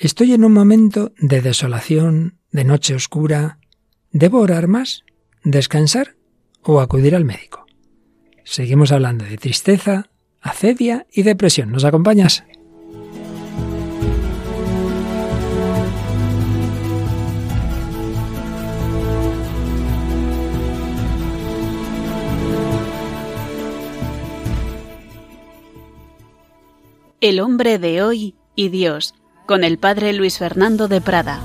Estoy en un momento de desolación, de noche oscura. ¿Debo orar más? ¿Descansar? ¿O acudir al médico? Seguimos hablando de tristeza, acedia y depresión. ¿Nos acompañas? El hombre de hoy y Dios, con el padre Luis Fernando de Prada.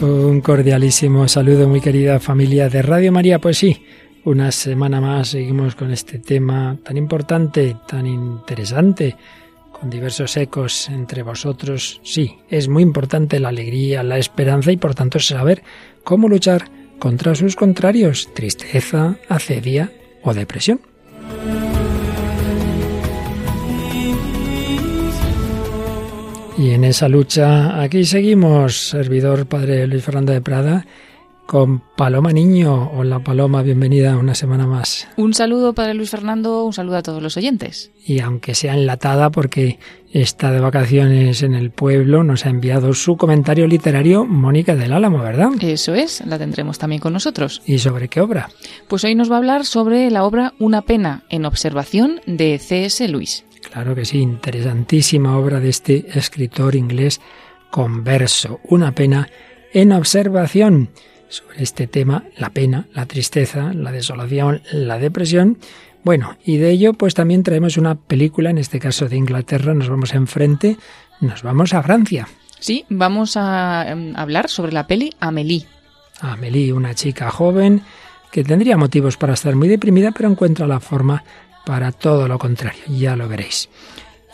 Un cordialísimo saludo, muy querida familia de Radio María. Pues sí, una semana más seguimos con este tema tan importante, tan interesante con diversos ecos entre vosotros. Sí, es muy importante la alegría, la esperanza y por tanto saber cómo luchar contra sus contrarios, tristeza, acedia o depresión. Y en esa lucha aquí seguimos, servidor Padre Luis Fernando de Prada con Paloma Niño. Hola Paloma, bienvenida una semana más. Un saludo Padre Luis Fernando, un saludo a todos los oyentes. Y aunque sea enlatada porque está de vacaciones en el pueblo, nos ha enviado su comentario literario Mónica del Álamo, ¿verdad? Eso es, la tendremos también con nosotros. ¿Y sobre qué obra? Pues hoy nos va a hablar sobre la obra Una pena en observación de C.S. Lewis. Claro que sí, interesantísima obra de este escritor inglés converso. Una pena en observación sobre este tema, la pena, la tristeza, la desolación, la depresión. Bueno, y de ello pues también traemos una película, en este caso de Inglaterra, nos vamos enfrente, nos vamos a Francia. Sí, vamos a em, hablar sobre la peli Amélie. Amélie, una chica joven que tendría motivos para estar muy deprimida, pero encuentra la forma para todo lo contrario, ya lo veréis.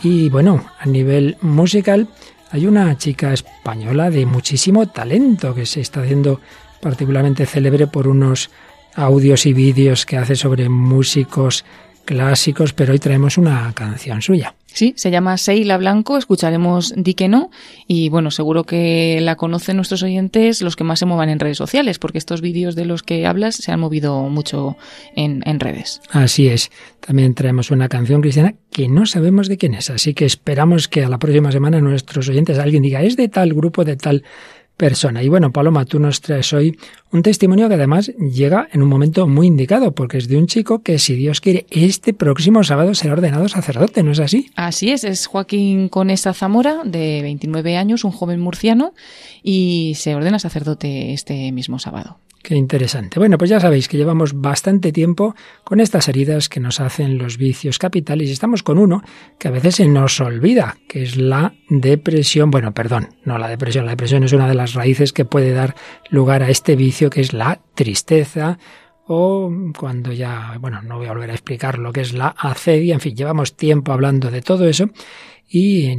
Y bueno, a nivel musical, hay una chica española de muchísimo talento que se está haciendo particularmente célebre por unos audios y vídeos que hace sobre músicos clásicos, pero hoy traemos una canción suya. Sí, se llama Seila Blanco, escucharemos Di que no, y bueno, seguro que la conocen nuestros oyentes los que más se muevan en redes sociales, porque estos vídeos de los que hablas se han movido mucho en, en redes. Así es, también traemos una canción cristiana que no sabemos de quién es, así que esperamos que a la próxima semana nuestros oyentes alguien diga, es de tal grupo, de tal persona. Y bueno, Paloma, tú nos traes hoy un testimonio que además llega en un momento muy indicado, porque es de un chico que, si Dios quiere, este próximo sábado será ordenado sacerdote, ¿no es así? Así es, es Joaquín Conesa Zamora, de 29 años, un joven murciano, y se ordena sacerdote este mismo sábado. Qué interesante. Bueno, pues ya sabéis que llevamos bastante tiempo con estas heridas que nos hacen los vicios capitales y estamos con uno que a veces se nos olvida, que es la depresión. Bueno, perdón, no la depresión. La depresión es una de las raíces que puede dar lugar a este vicio que es la tristeza o cuando ya, bueno, no voy a volver a explicar lo que es la acedia. En fin, llevamos tiempo hablando de todo eso y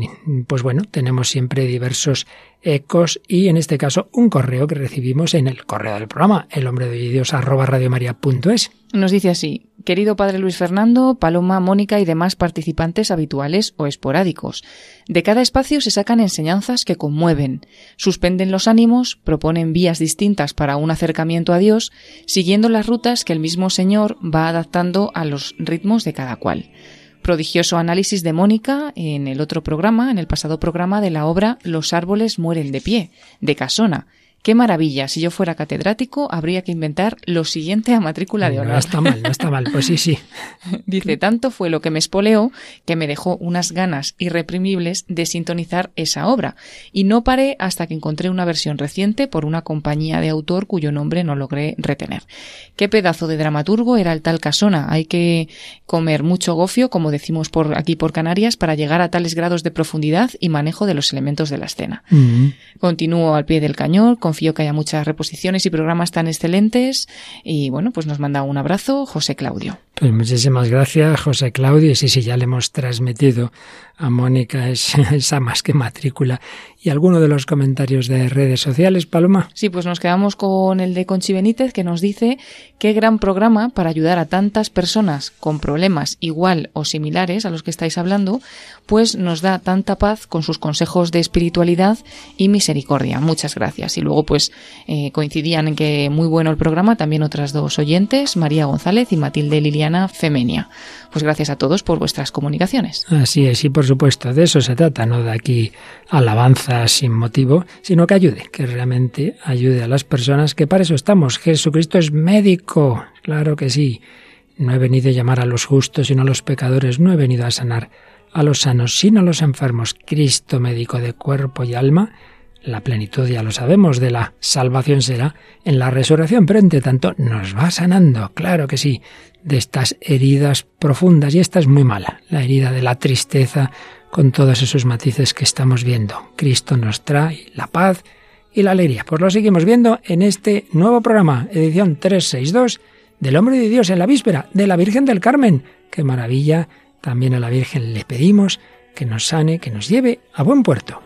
pues bueno, tenemos siempre diversos ecos y en este caso un correo que recibimos en el correo del programa, el hombre de Dios arroba radiomaria.es. Nos dice así, querido padre Luis Fernando, Paloma, Mónica y demás participantes habituales o esporádicos. De cada espacio se sacan enseñanzas que conmueven, suspenden los ánimos, proponen vías distintas para un acercamiento a Dios, siguiendo las rutas que el mismo Señor va adaptando a los ritmos de cada cual prodigioso análisis de Mónica en el otro programa, en el pasado programa de la obra Los árboles mueren de pie, de Casona, Qué maravilla, si yo fuera catedrático habría que inventar lo siguiente a matrícula de honor. No está mal, no está mal, pues sí, sí. Dice, tanto fue lo que me espoleó que me dejó unas ganas irreprimibles de sintonizar esa obra. Y no paré hasta que encontré una versión reciente por una compañía de autor cuyo nombre no logré retener. Qué pedazo de dramaturgo era el tal Casona. Hay que comer mucho gofio, como decimos por aquí por Canarias, para llegar a tales grados de profundidad y manejo de los elementos de la escena. Mm. Continúo al pie del cañón, confío que haya muchas reposiciones y programas tan excelentes y bueno, pues nos manda un abrazo José Claudio. Pues muchísimas gracias, José Claudio. Sí, sí, ya le hemos transmitido a Mónica esa más que matrícula. ¿Y alguno de los comentarios de redes sociales, Paloma? Sí, pues nos quedamos con el de Conchi Benítez, que nos dice qué gran programa para ayudar a tantas personas con problemas igual o similares a los que estáis hablando, pues nos da tanta paz con sus consejos de espiritualidad y misericordia. Muchas gracias. Y luego, pues, eh, coincidían en que muy bueno el programa también otras dos oyentes, María González y Matilde Liliana Femenia. Pues gracias a todos por vuestras comunicaciones. Así es, y por supuesto, de eso se trata, no de aquí alabanza sin motivo, sino que ayude, que realmente ayude a las personas, que para eso estamos. Jesucristo es médico, claro que sí. No he venido a llamar a los justos, sino a los pecadores, no he venido a sanar a los sanos, sino a los enfermos. Cristo, médico de cuerpo y alma, la plenitud, ya lo sabemos, de la salvación será en la resurrección, pero entre tanto nos va sanando, claro que sí, de estas heridas profundas, y esta es muy mala, la herida de la tristeza, con todos esos matices que estamos viendo. Cristo nos trae la paz y la alegría. Pues lo seguimos viendo en este nuevo programa, edición 362 del Hombre de Dios en la víspera de la Virgen del Carmen. Qué maravilla. También a la Virgen le pedimos que nos sane, que nos lleve a buen puerto.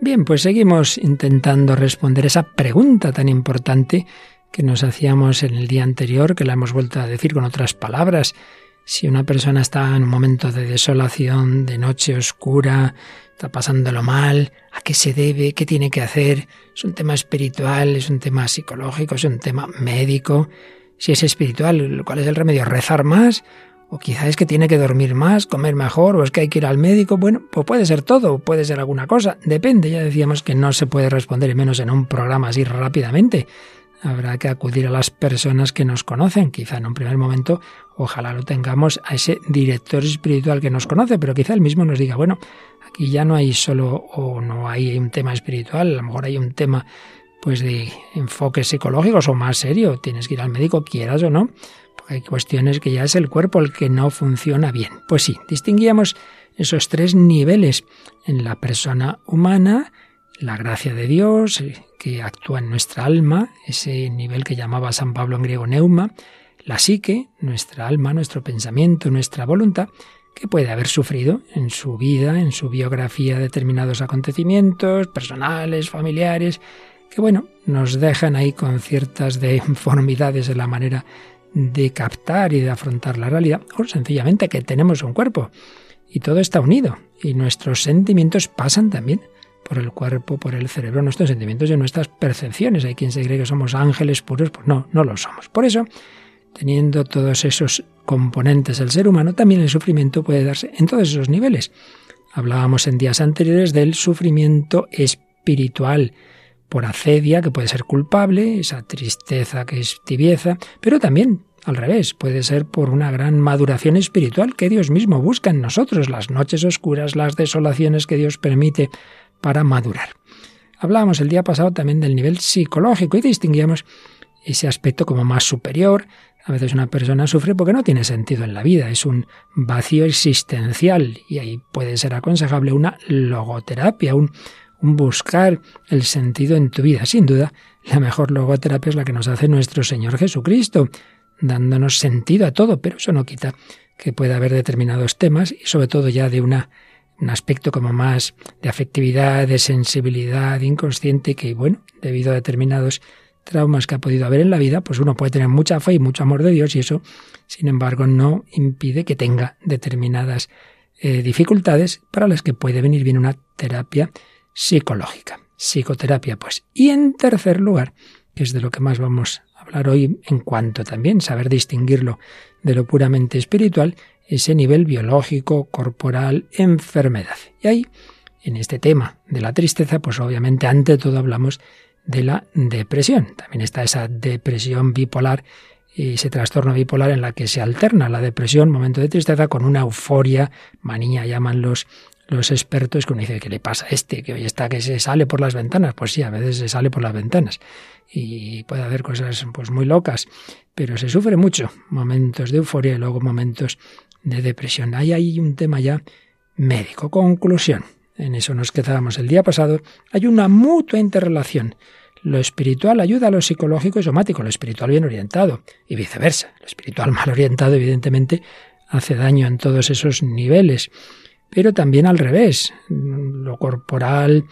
Bien, pues seguimos intentando responder esa pregunta tan importante que nos hacíamos en el día anterior, que la hemos vuelto a decir con otras palabras. Si una persona está en un momento de desolación, de noche oscura, está pasándolo mal, ¿a qué se debe? ¿Qué tiene que hacer? ¿Es un tema espiritual? ¿Es un tema psicológico? ¿Es un tema médico? Si es espiritual, ¿cuál es el remedio? ¿Rezar más? O quizá es que tiene que dormir más, comer mejor, o es que hay que ir al médico. Bueno, pues puede ser todo, puede ser alguna cosa. Depende, ya decíamos que no se puede responder, menos en un programa así rápidamente. Habrá que acudir a las personas que nos conocen. Quizá en un primer momento, ojalá lo tengamos a ese director espiritual que nos conoce, pero quizá él mismo nos diga, bueno, aquí ya no hay solo o no hay un tema espiritual, a lo mejor hay un tema pues de enfoques psicológicos o más serio. Tienes que ir al médico, quieras o no hay cuestiones que ya es el cuerpo el que no funciona bien. Pues sí, distinguíamos esos tres niveles en la persona humana, la gracia de Dios, eh, que actúa en nuestra alma, ese nivel que llamaba San Pablo en griego neuma, la psique, nuestra alma, nuestro pensamiento, nuestra voluntad, que puede haber sufrido en su vida, en su biografía, determinados acontecimientos personales, familiares, que bueno, nos dejan ahí con ciertas deformidades en la manera de captar y de afrontar la realidad, o sencillamente que tenemos un cuerpo y todo está unido y nuestros sentimientos pasan también por el cuerpo, por el cerebro, nuestros sentimientos y nuestras percepciones. Hay quien se cree que somos ángeles puros, pues no, no lo somos. Por eso, teniendo todos esos componentes del ser humano, también el sufrimiento puede darse en todos esos niveles. Hablábamos en días anteriores del sufrimiento espiritual, por acedia, que puede ser culpable, esa tristeza que es tibieza, pero también al revés, puede ser por una gran maduración espiritual que Dios mismo busca en nosotros, las noches oscuras, las desolaciones que Dios permite para madurar. Hablábamos el día pasado también del nivel psicológico y distinguíamos ese aspecto como más superior. A veces una persona sufre porque no tiene sentido en la vida, es un vacío existencial y ahí puede ser aconsejable una logoterapia, un un buscar el sentido en tu vida. Sin duda, la mejor logoterapia es la que nos hace nuestro Señor Jesucristo, dándonos sentido a todo, pero eso no quita que pueda haber determinados temas y sobre todo ya de una, un aspecto como más de afectividad, de sensibilidad inconsciente que, bueno, debido a determinados traumas que ha podido haber en la vida, pues uno puede tener mucha fe y mucho amor de Dios y eso, sin embargo, no impide que tenga determinadas eh, dificultades para las que puede venir bien una terapia psicológica. Psicoterapia, pues. Y en tercer lugar, que es de lo que más vamos a hablar hoy en cuanto también saber distinguirlo de lo puramente espiritual, ese nivel biológico, corporal, enfermedad. Y ahí, en este tema de la tristeza, pues obviamente ante todo hablamos de la depresión. También está esa depresión bipolar ese trastorno bipolar en la que se alterna la depresión, momento de tristeza, con una euforia, manía llaman los los expertos que uno dice, ¿qué le pasa a este? Que hoy está que se sale por las ventanas. Pues sí, a veces se sale por las ventanas y puede haber cosas pues muy locas, pero se sufre mucho, momentos de euforia y luego momentos de depresión. Ahí hay un tema ya médico. Conclusión. En eso nos quedábamos el día pasado. Hay una mutua interrelación. Lo espiritual ayuda a lo psicológico y somático, lo espiritual bien orientado y viceversa. Lo espiritual mal orientado, evidentemente, hace daño en todos esos niveles. Pero también al revés. Lo corporal,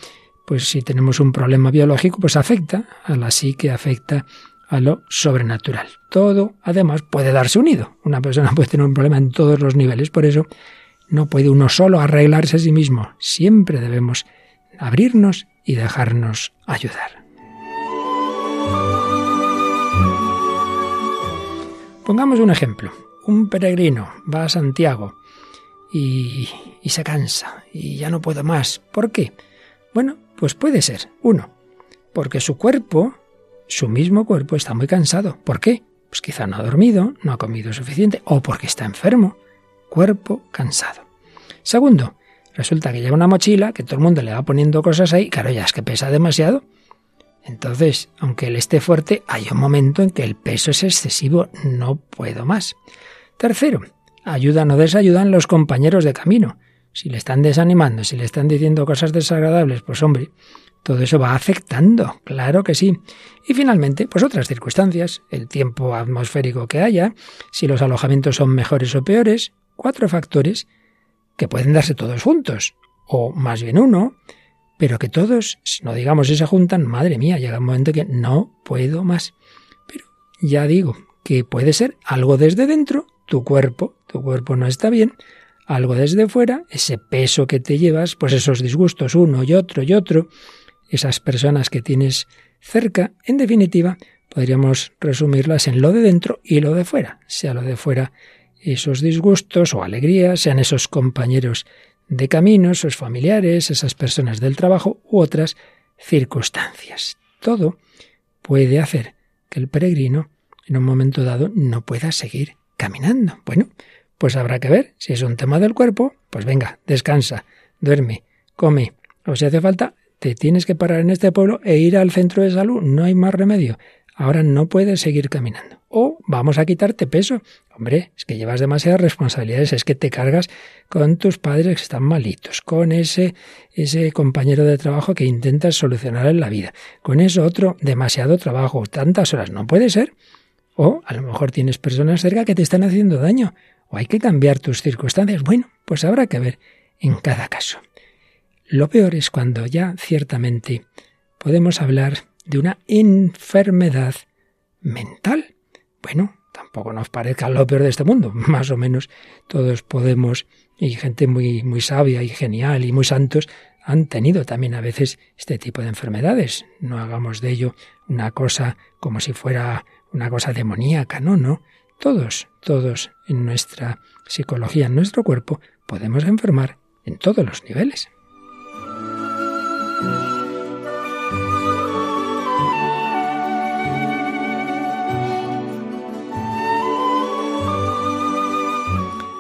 pues si tenemos un problema biológico, pues afecta a la psique, afecta a lo sobrenatural. Todo, además, puede darse unido. Una persona puede tener un problema en todos los niveles, por eso no puede uno solo arreglarse a sí mismo. Siempre debemos abrirnos y dejarnos ayudar. Pongamos un ejemplo. Un peregrino va a Santiago y, y se cansa y ya no puede más. ¿Por qué? Bueno, pues puede ser, uno, porque su cuerpo, su mismo cuerpo, está muy cansado. ¿Por qué? Pues quizá no ha dormido, no ha comido suficiente, o porque está enfermo. Cuerpo cansado. Segundo, resulta que lleva una mochila, que todo el mundo le va poniendo cosas ahí, claro, ya es que pesa demasiado. Entonces, aunque él esté fuerte, hay un momento en que el peso es excesivo, no puedo más. Tercero, ayudan o desayudan los compañeros de camino si le están desanimando, si le están diciendo cosas desagradables, pues hombre, todo eso va afectando, claro que sí. Y finalmente, pues otras circunstancias, el tiempo atmosférico que haya, si los alojamientos son mejores o peores, cuatro factores que pueden darse todos juntos, o más bien uno, pero que todos, si no digamos si se juntan, madre mía, llega un momento que no puedo más. Pero ya digo que puede ser algo desde dentro, tu cuerpo, tu cuerpo no está bien, algo desde fuera, ese peso que te llevas, pues esos disgustos uno y otro y otro, esas personas que tienes cerca, en definitiva, podríamos resumirlas en lo de dentro y lo de fuera, sea lo de fuera esos disgustos o alegrías, sean esos compañeros de camino, esos familiares, esas personas del trabajo u otras circunstancias. Todo puede hacer que el peregrino en un momento dado no pueda seguir caminando. Bueno, pues habrá que ver si es un tema del cuerpo, pues venga, descansa, duerme, come, o si hace falta, te tienes que parar en este pueblo e ir al centro de salud, no hay más remedio. Ahora no puedes seguir caminando. O vamos a quitarte peso. Hombre, es que llevas demasiadas responsabilidades, es que te cargas con tus padres que están malitos, con ese, ese compañero de trabajo que intentas solucionar en la vida, con eso otro, demasiado trabajo, tantas horas, no puede ser. O a lo mejor tienes personas cerca que te están haciendo daño o hay que cambiar tus circunstancias. Bueno, pues habrá que ver en cada caso. Lo peor es cuando ya ciertamente podemos hablar de una enfermedad mental. Bueno, tampoco nos parezca lo peor de este mundo. Más o menos todos podemos, y gente muy, muy sabia y genial y muy santos, han tenido también a veces este tipo de enfermedades. No hagamos de ello una cosa como si fuera una cosa demoníaca, no, no. Todos, todos en nuestra psicología, en nuestro cuerpo, podemos enfermar en todos los niveles.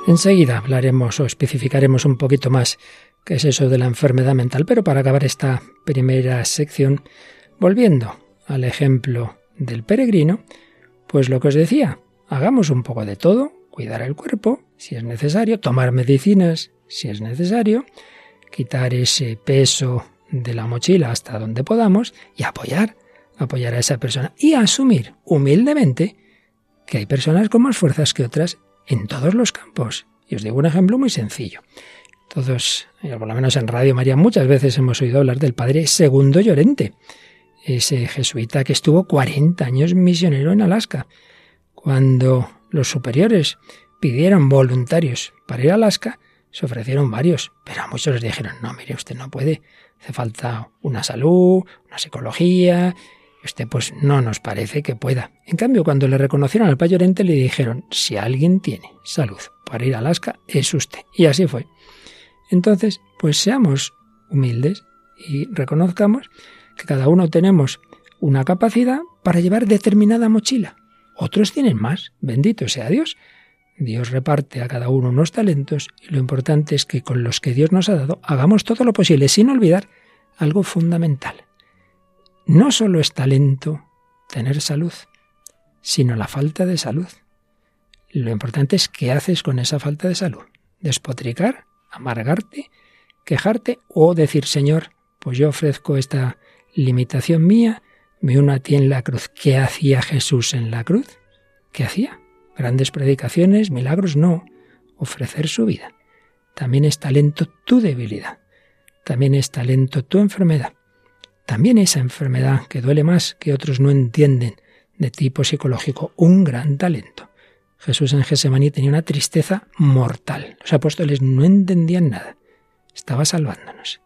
Enseguida hablaremos o especificaremos un poquito más qué es eso de la enfermedad mental, pero para acabar esta primera sección, volviendo al ejemplo del peregrino, pues lo que os decía, hagamos un poco de todo, cuidar el cuerpo, si es necesario, tomar medicinas, si es necesario, quitar ese peso de la mochila hasta donde podamos y apoyar, apoyar a esa persona y asumir humildemente que hay personas con más fuerzas que otras en todos los campos. Y os digo un ejemplo muy sencillo. Todos, eh, por lo menos en Radio María, muchas veces hemos oído hablar del padre Segundo Llorente, ese jesuita que estuvo 40 años misionero en Alaska cuando los superiores pidieron voluntarios para ir a Alaska, se ofrecieron varios, pero a muchos les dijeron, no, mire, usted no puede, hace falta una salud, una psicología, y usted pues no nos parece que pueda. En cambio, cuando le reconocieron al payorente, le dijeron, si alguien tiene salud para ir a Alaska, es usted. Y así fue. Entonces, pues seamos humildes y reconozcamos que cada uno tenemos una capacidad para llevar determinada mochila. Otros tienen más, bendito sea Dios. Dios reparte a cada uno unos talentos y lo importante es que con los que Dios nos ha dado hagamos todo lo posible sin olvidar algo fundamental. No solo es talento tener salud, sino la falta de salud. Lo importante es qué haces con esa falta de salud. Despotricar, amargarte, quejarte o decir, Señor, pues yo ofrezco esta limitación mía, me uno a ti en la cruz. ¿Qué hacía Jesús en la cruz? ¿Qué hacía? Grandes predicaciones, milagros, no. Ofrecer su vida. También es talento tu debilidad. También es talento tu enfermedad. También esa enfermedad que duele más, que otros no entienden, de tipo psicológico, un gran talento. Jesús en Gesemaní tenía una tristeza mortal. Los apóstoles no entendían nada. Estaba salvándonos.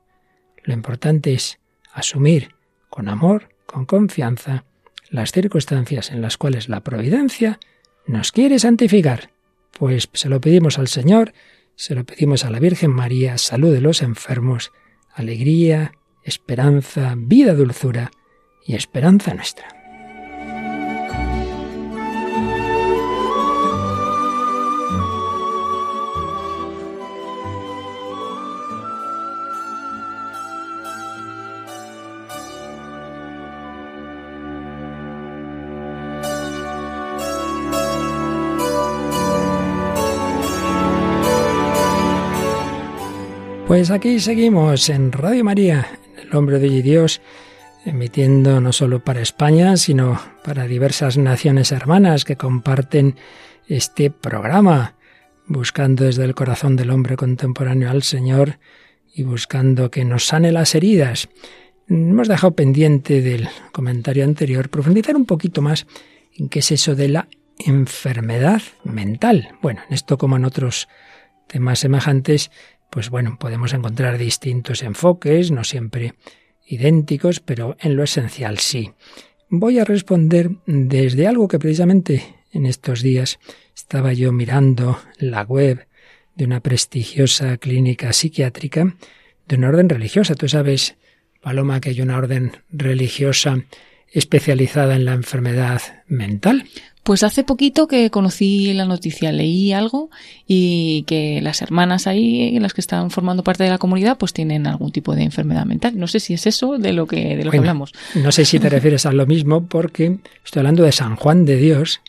Lo importante es asumir con amor, con confianza, las circunstancias en las cuales la providencia nos quiere santificar. Pues se lo pedimos al Señor, se lo pedimos a la Virgen María, salud de los enfermos, alegría, esperanza, vida, dulzura y esperanza nuestra. Pues aquí seguimos en Radio María, el Hombre de Dios, emitiendo no solo para España, sino para diversas naciones hermanas que comparten este programa, buscando desde el corazón del hombre contemporáneo al Señor y buscando que nos sane las heridas. Hemos dejado pendiente del comentario anterior profundizar un poquito más en qué es eso de la enfermedad mental. Bueno, en esto como en otros temas semejantes, pues bueno, podemos encontrar distintos enfoques, no siempre idénticos, pero en lo esencial sí. Voy a responder desde algo que precisamente en estos días estaba yo mirando la web de una prestigiosa clínica psiquiátrica de una orden religiosa. Tú sabes, Paloma, que hay una orden religiosa especializada en la enfermedad mental. Pues hace poquito que conocí la noticia, leí algo y que las hermanas ahí, las que están formando parte de la comunidad, pues tienen algún tipo de enfermedad mental. No sé si es eso de lo que, de lo que hablamos. No sé si te refieres a lo mismo porque estoy hablando de San Juan de Dios,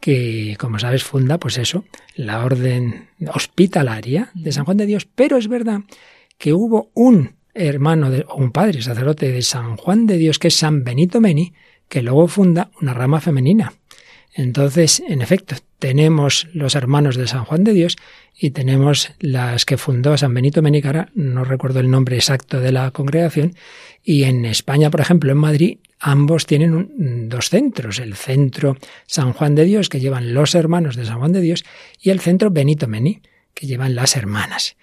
que como sabes funda, pues eso, la orden hospitalaria de San Juan de Dios, pero es verdad que hubo un hermano de, o un padre sacerdote de San Juan de Dios, que es San Benito Meni, que luego funda una rama femenina entonces, en efecto, tenemos los hermanos de San Juan de Dios y tenemos las que fundó San Benito Menicara, no recuerdo el nombre exacto de la congregación, y en España, por ejemplo, en Madrid, ambos tienen dos centros, el centro San Juan de Dios, que llevan los hermanos de San Juan de Dios, y el centro Benito Meni, que llevan las hermanas.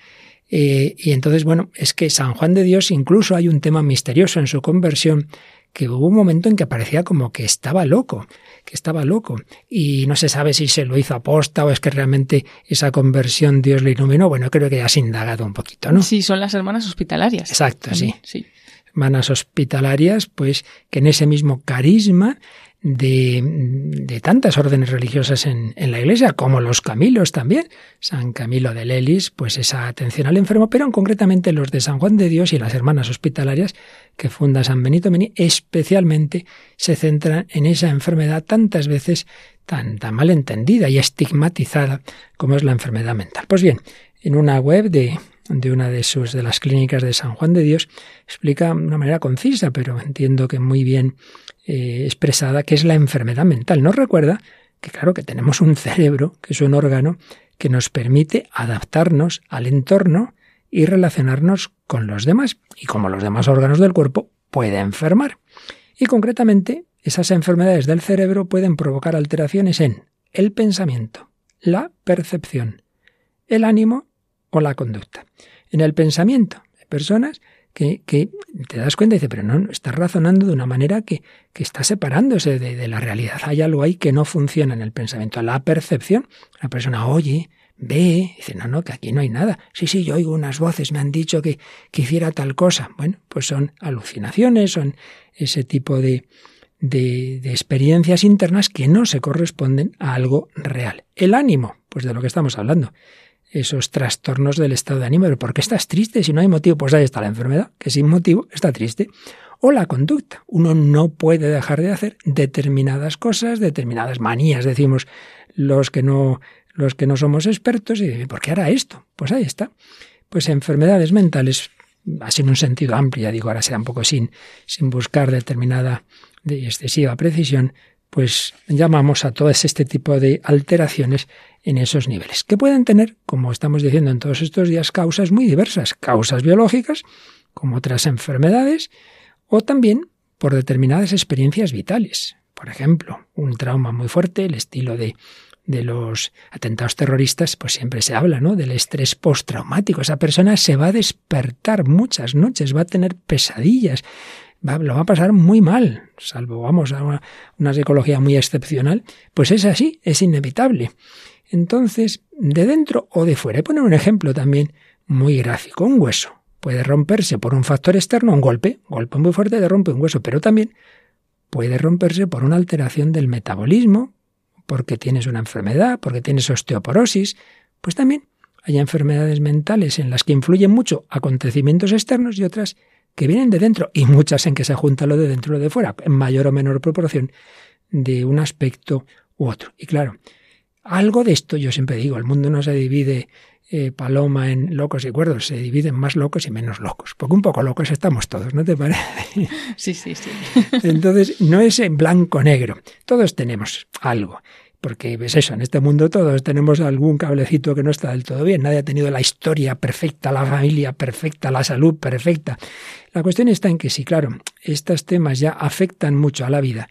Eh, y entonces, bueno, es que San Juan de Dios incluso hay un tema misterioso en su conversión, que hubo un momento en que parecía como que estaba loco que estaba loco y no se sabe si se lo hizo aposta o es que realmente esa conversión Dios le iluminó. Bueno, creo que ya has indagado un poquito, ¿no? Sí, son las hermanas hospitalarias. Exacto, sí. sí. Hermanas hospitalarias, pues que en ese mismo carisma de, tantas órdenes religiosas en, la Iglesia, como los Camilos también. San Camilo de Lelis, pues esa atención al enfermo, pero concretamente los de San Juan de Dios y las hermanas hospitalarias que funda San Benito Meni, especialmente se centran en esa enfermedad tantas veces tan, tan mal entendida y estigmatizada como es la enfermedad mental. Pues bien, en una web de, de una de sus de las clínicas de San Juan de Dios explica de una manera concisa, pero entiendo que muy bien eh, expresada, que es la enfermedad mental. Nos recuerda que, claro, que tenemos un cerebro, que es un órgano que nos permite adaptarnos al entorno y relacionarnos con los demás. Y como los demás órganos del cuerpo, puede enfermar. Y concretamente, esas enfermedades del cerebro pueden provocar alteraciones en el pensamiento, la percepción, el ánimo o la conducta. En el pensamiento, hay personas que, te das cuenta y dices, pero no, estás razonando de una manera que, que está separándose de, la realidad. Hay algo ahí que no funciona en el pensamiento. La percepción, la persona oye, ve, dice, no, no, que aquí no hay nada. Sí, sí, yo oigo unas voces, me han dicho que, que hiciera tal cosa. Bueno, pues son alucinaciones, son ese tipo de, de, de, experiencias internas que no se corresponden a algo real. El ánimo, pues de lo que estamos hablando, esos trastornos del estado de ánimo. ¿Pero por qué estás triste si no hay motivo? Pues ahí está la enfermedad, que sin motivo está triste. O la conducta. Uno no puede dejar de hacer determinadas cosas, determinadas manías, decimos los que no, los que no somos expertos, y ¿por qué hará esto? Pues ahí está. Pues enfermedades mentales, así en un sentido amplio, ya digo, ahora será un poco sin, sin buscar determinada de excesiva precisión, pues llamamos a todo este tipo de alteraciones en esos niveles, que pueden tener, como estamos diciendo en todos estos días, causas muy diversas, causas biológicas, como otras enfermedades, o también por determinadas experiencias vitales. Por ejemplo, un trauma muy fuerte, el estilo de, de los atentados terroristas, pues siempre se habla, ¿no? Del estrés postraumático. Esa persona se va a despertar muchas noches, va a tener pesadillas, va, lo va a pasar muy mal, salvo, vamos, a una, una psicología muy excepcional. Pues es así, es inevitable. Entonces, de dentro o de fuera. He poner un ejemplo también muy gráfico. Un hueso puede romperse por un factor externo, un golpe, un golpe muy fuerte de rompe un hueso, pero también puede romperse por una alteración del metabolismo, porque tienes una enfermedad, porque tienes osteoporosis, pues también hay enfermedades mentales en las que influyen mucho acontecimientos externos y otras que vienen de dentro, y muchas en que se junta lo de dentro y lo de fuera, en mayor o menor proporción de un aspecto u otro. Y claro, algo de esto yo siempre digo, el mundo no se divide eh, paloma en locos y cuerdos, se dividen más locos y menos locos. Porque un poco locos estamos todos, ¿no te parece? Sí, sí, sí. Entonces, no es en blanco-negro. Todos tenemos algo. Porque ves eso, en este mundo todos tenemos algún cablecito que no está del todo bien. Nadie ha tenido la historia perfecta, la familia perfecta, la salud perfecta. La cuestión está en que sí, claro, estos temas ya afectan mucho a la vida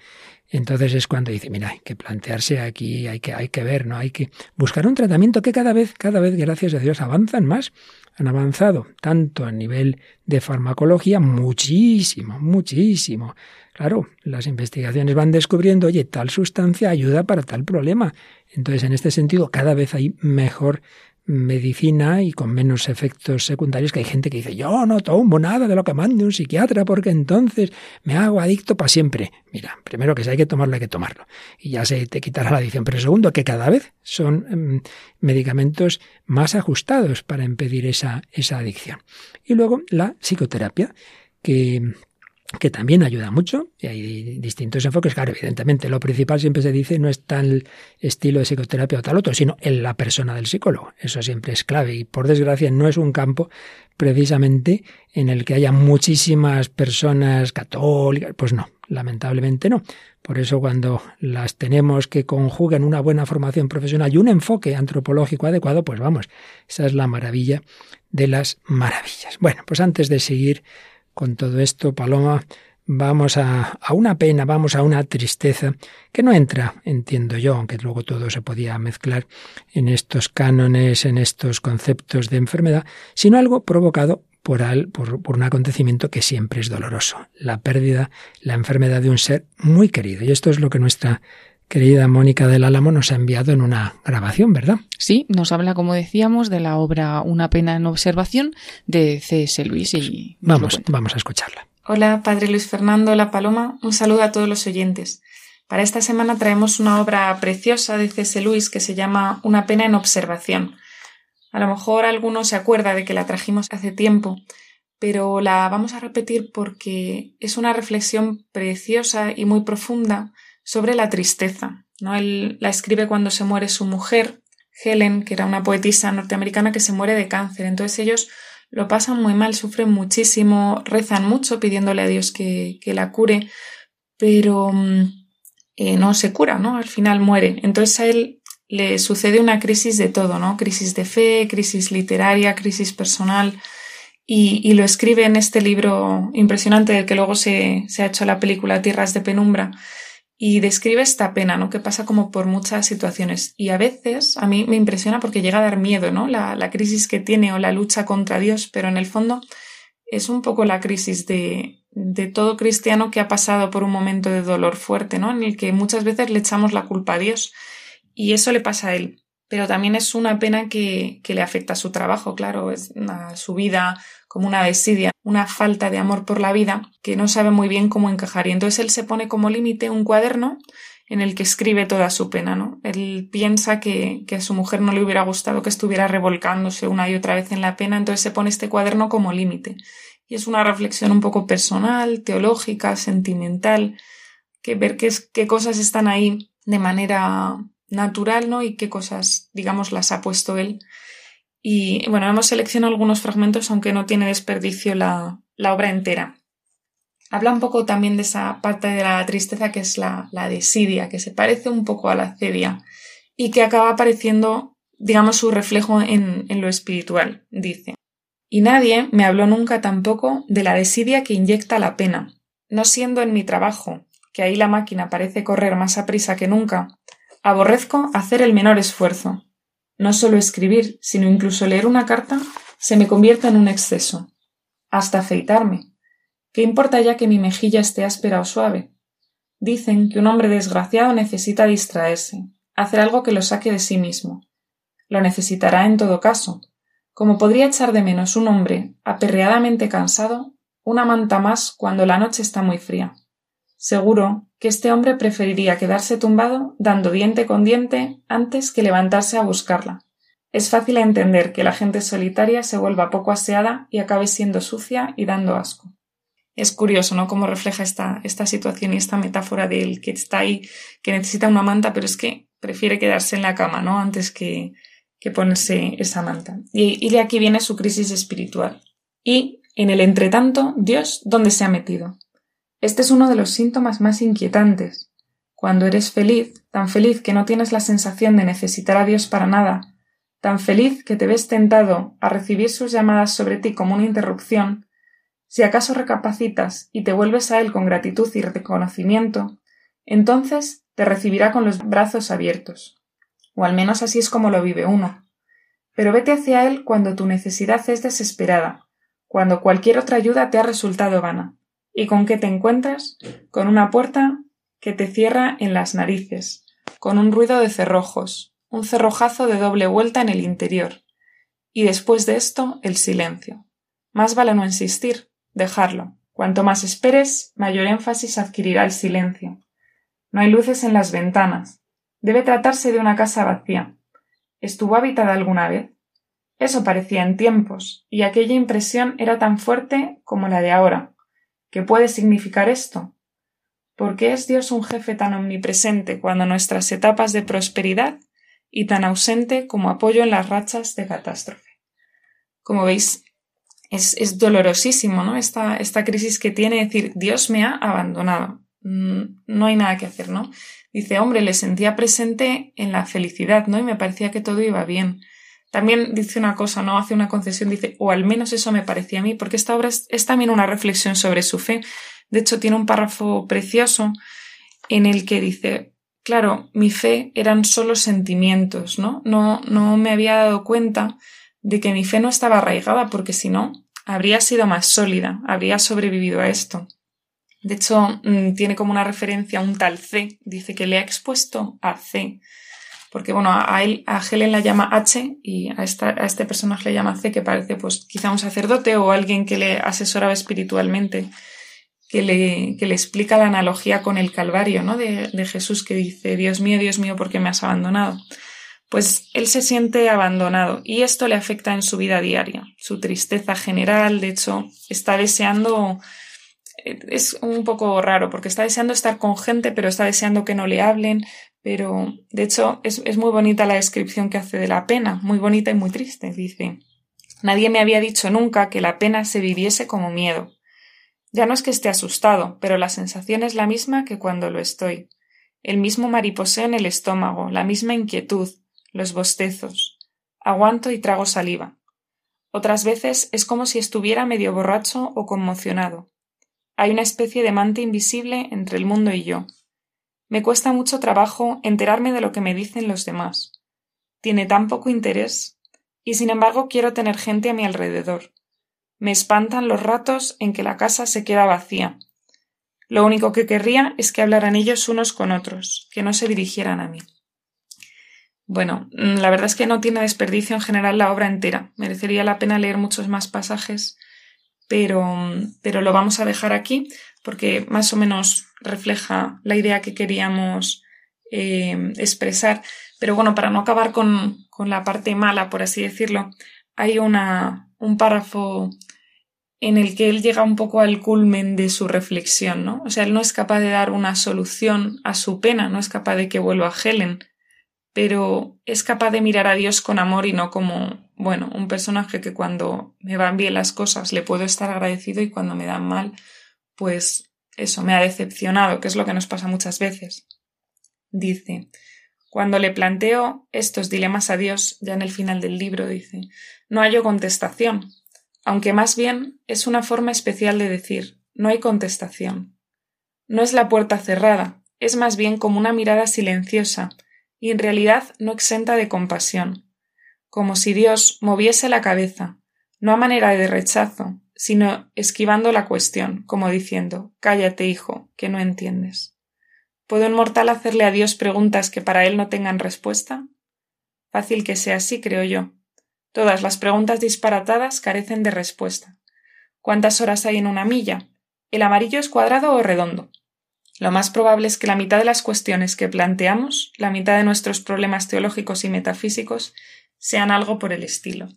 entonces es cuando dice, mira, hay que plantearse aquí, hay que, hay que ver, ¿no? Hay que buscar un tratamiento que cada vez, cada vez, gracias a Dios, avanzan más. Han avanzado tanto a nivel de farmacología, muchísimo, muchísimo. Claro, las investigaciones van descubriendo, oye, tal sustancia ayuda para tal problema. Entonces, en este sentido, cada vez hay mejor medicina y con menos efectos secundarios que hay gente que dice yo no tomo nada de lo que mande un psiquiatra porque entonces me hago adicto para siempre. Mira, primero que si hay que tomarlo hay que tomarlo y ya se te quitará la adicción. Pero segundo que cada vez son em, medicamentos más ajustados para impedir esa, esa adicción. Y luego la psicoterapia que que también ayuda mucho, y hay distintos enfoques. Claro, evidentemente, lo principal siempre se dice no es tal estilo de psicoterapia o tal otro, sino en la persona del psicólogo. Eso siempre es clave y, por desgracia, no es un campo precisamente en el que haya muchísimas personas católicas. Pues no, lamentablemente no. Por eso cuando las tenemos que conjugan una buena formación profesional y un enfoque antropológico adecuado, pues vamos, esa es la maravilla de las maravillas. Bueno, pues antes de seguir con todo esto, Paloma, vamos a, a, una pena, vamos a una tristeza que no entra, entiendo yo, aunque luego todo se podía mezclar en estos cánones, en estos conceptos de enfermedad, sino algo provocado por, al, por, por un acontecimiento que siempre es doloroso, la pérdida, la enfermedad de un ser muy querido. Y esto es lo que nuestra querida Mónica del Álamo nos ha enviado en una grabación, ¿verdad? Sí, nos habla, como decíamos, de la obra Una pena en observación de C.S. Luis y vamos, vamos a escucharla. Hola, Padre Luis Fernando La Paloma, un saludo a todos los oyentes. Para esta semana traemos una obra preciosa de C.S. Luis que se llama Una pena en observación. A lo mejor alguno se acuerda de que la trajimos hace tiempo, pero la vamos a repetir porque es una reflexión preciosa y muy profunda sobre la tristeza. ¿no? Él la escribe cuando se muere su mujer, Helen, que era una poetisa norteamericana que se muere de cáncer. Entonces ellos lo pasan muy mal, sufren muchísimo, rezan mucho pidiéndole a Dios que, que la cure, pero mm, eh, no se cura, ¿no? Al final muere. Entonces a él le sucede una crisis de todo, ¿no? Crisis de fe, crisis literaria, crisis personal. Y, y lo escribe en este libro impresionante del que luego se, se ha hecho la película Tierras de Penumbra y describe esta pena, ¿no? Que pasa como por muchas situaciones. Y a veces a mí me impresiona porque llega a dar miedo, ¿no? La, la crisis que tiene o la lucha contra Dios, pero en el fondo es un poco la crisis de, de todo cristiano que ha pasado por un momento de dolor fuerte, ¿no? En el que muchas veces le echamos la culpa a Dios. Y eso le pasa a él. Pero también es una pena que, que le afecta a su trabajo, claro, es su vida como una desidia, una falta de amor por la vida que no sabe muy bien cómo encajar. Y entonces él se pone como límite un cuaderno en el que escribe toda su pena, ¿no? Él piensa que, que, a su mujer no le hubiera gustado que estuviera revolcándose una y otra vez en la pena, entonces se pone este cuaderno como límite. Y es una reflexión un poco personal, teológica, sentimental, que ver qué, qué cosas están ahí de manera natural, ¿no? Y qué cosas, digamos, las ha puesto él. Y bueno, hemos seleccionado algunos fragmentos, aunque no tiene desperdicio la, la obra entera. Habla un poco también de esa parte de la tristeza que es la, la desidia, que se parece un poco a la cedia y que acaba apareciendo, digamos, su reflejo en, en lo espiritual, dice. Y nadie me habló nunca tampoco de la desidia que inyecta la pena, no siendo en mi trabajo, que ahí la máquina parece correr más a prisa que nunca, Aborrezco hacer el menor esfuerzo. No solo escribir, sino incluso leer una carta se me convierte en un exceso. Hasta afeitarme. ¿Qué importa ya que mi mejilla esté áspera o suave? Dicen que un hombre desgraciado necesita distraerse, hacer algo que lo saque de sí mismo. Lo necesitará en todo caso. Como podría echar de menos un hombre aperreadamente cansado, una manta más cuando la noche está muy fría. Seguro que este hombre preferiría quedarse tumbado dando diente con diente antes que levantarse a buscarla. Es fácil entender que la gente solitaria se vuelva poco aseada y acabe siendo sucia y dando asco. Es curioso, ¿no? Cómo refleja esta, esta situación y esta metáfora del que está ahí, que necesita una manta, pero es que prefiere quedarse en la cama, ¿no? Antes que, que ponerse esa manta. Y, y de aquí viene su crisis espiritual. Y, en el entretanto, Dios, ¿dónde se ha metido? Este es uno de los síntomas más inquietantes. Cuando eres feliz, tan feliz que no tienes la sensación de necesitar a Dios para nada, tan feliz que te ves tentado a recibir sus llamadas sobre ti como una interrupción, si acaso recapacitas y te vuelves a Él con gratitud y reconocimiento, entonces te recibirá con los brazos abiertos. O al menos así es como lo vive uno. Pero vete hacia Él cuando tu necesidad es desesperada, cuando cualquier otra ayuda te ha resultado vana. ¿Y con qué te encuentras? Con una puerta que te cierra en las narices, con un ruido de cerrojos, un cerrojazo de doble vuelta en el interior. Y después de esto, el silencio. Más vale no insistir, dejarlo. Cuanto más esperes, mayor énfasis adquirirá el silencio. No hay luces en las ventanas. Debe tratarse de una casa vacía. ¿Estuvo habitada alguna vez? Eso parecía en tiempos, y aquella impresión era tan fuerte como la de ahora, ¿Qué puede significar esto? ¿Por qué es Dios un jefe tan omnipresente cuando nuestras etapas de prosperidad y tan ausente como apoyo en las rachas de catástrofe? Como veis, es, es dolorosísimo, ¿no? Esta, esta crisis que tiene, decir, Dios me ha abandonado. Mm, no hay nada que hacer, ¿no? Dice, hombre, le sentía presente en la felicidad, ¿no? Y me parecía que todo iba bien. También dice una cosa, ¿no? Hace una concesión, dice, o al menos eso me parecía a mí, porque esta obra es, también una reflexión sobre su fe. De hecho, tiene un párrafo precioso en el que dice, claro, mi fe eran solo sentimientos, ¿no? No, no me había dado cuenta de que mi fe no estaba arraigada, porque si no, habría sido más sólida, habría sobrevivido a esto. De hecho, mm, tiene como una referencia a un tal C, dice que le ha expuesto a C porque bueno, a él, a Helen la llama H y a, esta, a este personaje le llama C, que parece pues quizá un sacerdote o alguien que le asesoraba espiritualmente, que le, que le explica la analogía con el Calvario, ¿no? De, de Jesús que dice, Dios mío, Dios mío, ¿por qué me has abandonado? Pues él se siente abandonado y esto le afecta en su vida diaria, su tristeza general, de hecho, está deseando es un poco raro porque está deseando estar con gente, pero está deseando que no le hablen, pero de hecho es, muy bonita la descripción que hace de la pena, muy bonita y muy triste. Dice, nadie me había dicho nunca que la pena se viviese como miedo. Ya no es que esté asustado, pero la sensación es la misma que cuando lo estoy. El mismo mariposeo en el estómago, la misma inquietud, los bostezos. Aguanto y trago saliva. Otras veces es como si estuviera medio borracho o conmocionado. Hay una especie de mante invisible entre el mundo y yo, me cuesta mucho trabajo enterarme de lo que me dicen los demás. Tiene tan poco interés, y sin embargo quiero tener gente a mi alrededor. Me espantan los ratos en que la casa se queda vacía. Lo único que querría es que hablaran ellos unos con otros, que no se dirigieran a mí. Bueno, mm, la verdad es que no tiene desperdicio en general la obra entera. Merecería la pena leer muchos más pasajes, pero, pero lo vamos a dejar aquí porque más o menos refleja la idea que queríamos eh, expresar. Pero bueno, para no acabar con, con, la parte mala, por así decirlo, hay una, un párrafo en el que él llega un poco al culmen de su reflexión, ¿no? O sea, él no es capaz de dar una solución a su pena, no es capaz de que vuelva a Helen, pero es capaz de mirar a Dios con amor y no como, bueno, un personaje que cuando me van bien las cosas le puedo estar agradecido y cuando me dan mal, pues eso me ha decepcionado, que es lo que nos pasa muchas veces. Dice, cuando le planteo estos dilemas a Dios, ya en el final del libro, dice, no hallo contestación, aunque más bien es una forma especial de decir, no hay contestación. No es la puerta cerrada, es más bien como una mirada silenciosa, y en realidad no exenta de compasión, como si Dios moviese la cabeza, no a manera de rechazo, sino esquivando la cuestión, como diciendo Cállate, hijo, que no entiendes. ¿Puede un mortal hacerle a Dios preguntas que para él no tengan respuesta? Fácil que sea así, creo yo. Todas las preguntas disparatadas carecen de respuesta. ¿Cuántas horas hay en una milla? ¿El amarillo es cuadrado o redondo? Lo más probable es que la mitad de las cuestiones que planteamos, la mitad de nuestros problemas teológicos y metafísicos, sean algo por el estilo.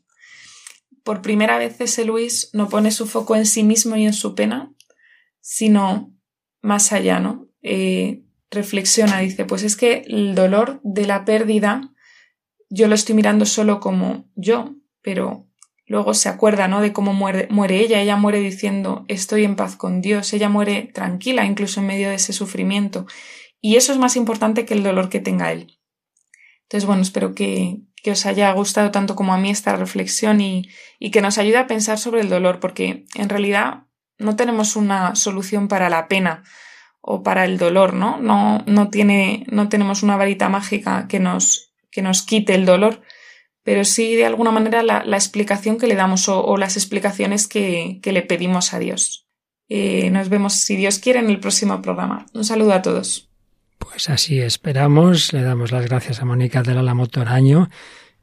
Por primera vez ese Luis no pone su foco en sí mismo y en su pena, sino más allá, ¿no? Eh, reflexiona, dice, pues es que el dolor de la pérdida yo lo estoy mirando solo como yo, pero Luego se acuerda, ¿no? De cómo muere, muere ella. Ella muere diciendo estoy en paz con Dios. Ella muere tranquila, incluso en medio de ese sufrimiento. Y eso es más importante que el dolor que tenga él. Entonces, bueno, espero que, que os haya gustado tanto como a mí esta reflexión y, y que nos ayude a pensar sobre el dolor, porque en realidad no tenemos una solución para la pena o para el dolor, ¿no? No, no tiene, no tenemos una varita mágica que nos, que nos quite el dolor, pero sí de alguna manera la, explicación que le damos o, las explicaciones que, le pedimos a Dios. Eh, nos vemos, si Dios quiere, en el próximo programa. Un saludo a todos. Pues así esperamos. Le damos las gracias a Mónica del Álamo Toraño,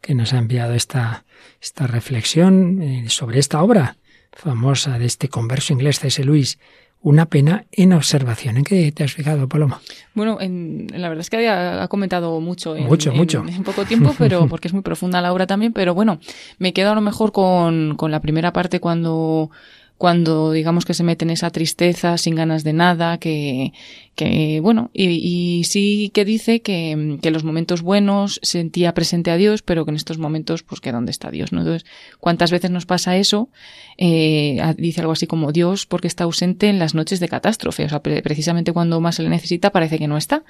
que nos ha enviado esta, esta reflexión eh, sobre esta obra famosa de este converso inglés C.S. Luis una pena en observación. ¿En qué te has fijado, Paloma? Bueno, en, la verdad es que ha comentado mucho en, mucho, mucho. en, poco tiempo, pero porque es muy profunda la obra también, pero bueno, me quedo a lo mejor con, con la primera parte cuando cuando digamos que se mete en esa tristeza sin ganas de nada, que, que bueno, y, sí que dice que, que, en los momentos buenos sentía presente a Dios, pero que en estos momentos, pues que dónde está Dios, ¿no? Entonces, ¿cuántas veces nos pasa eso? Eh, dice algo así como Dios porque está ausente en las noches de catástrofe, o sea, precisamente cuando más se le necesita parece que no está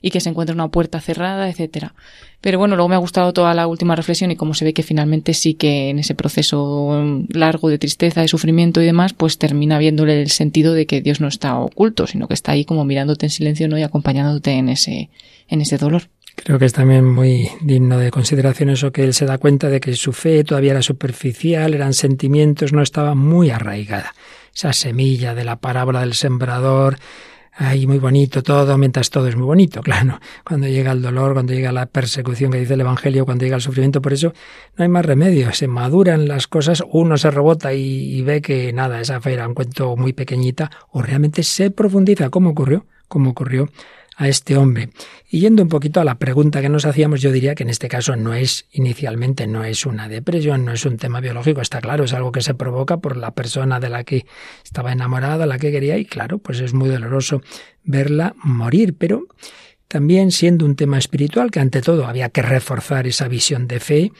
y que se encuentra una puerta cerrada, etcétera. Pero bueno, luego me ha gustado toda la última reflexión y como se ve que finalmente sí que en ese proceso largo de tristeza, de sufrimiento y demás, pues termina viéndole el sentido de que Dios no está oculto, sino que está ahí como en silencio ¿no? y acompañándote en ese, en ese dolor. Creo que es también muy digno de consideración eso que él se da cuenta de que su fe todavía era superficial, eran sentimientos, no estaba muy arraigada. Esa semilla de la parábola del sembrador, ahí muy bonito todo, mientras todo es muy bonito, claro. Cuando llega el dolor, cuando llega la persecución que dice el Evangelio, cuando llega el sufrimiento, por eso no hay más remedio. Se maduran las cosas, uno se rebota y, ve que nada, esa fe era un cuento muy pequeñita, o realmente se profundiza, como ocurrió, como ocurrió a este hombre. Y yendo un poquito a la pregunta que nos hacíamos, yo diría que en este caso no es, inicialmente no es una depresión, no es un tema biológico, está claro, es algo que se provoca por la persona de la que estaba enamorada, la que quería, y claro, pues es muy doloroso verla morir, pero también siendo un tema espiritual que ante todo había que reforzar esa visión de fe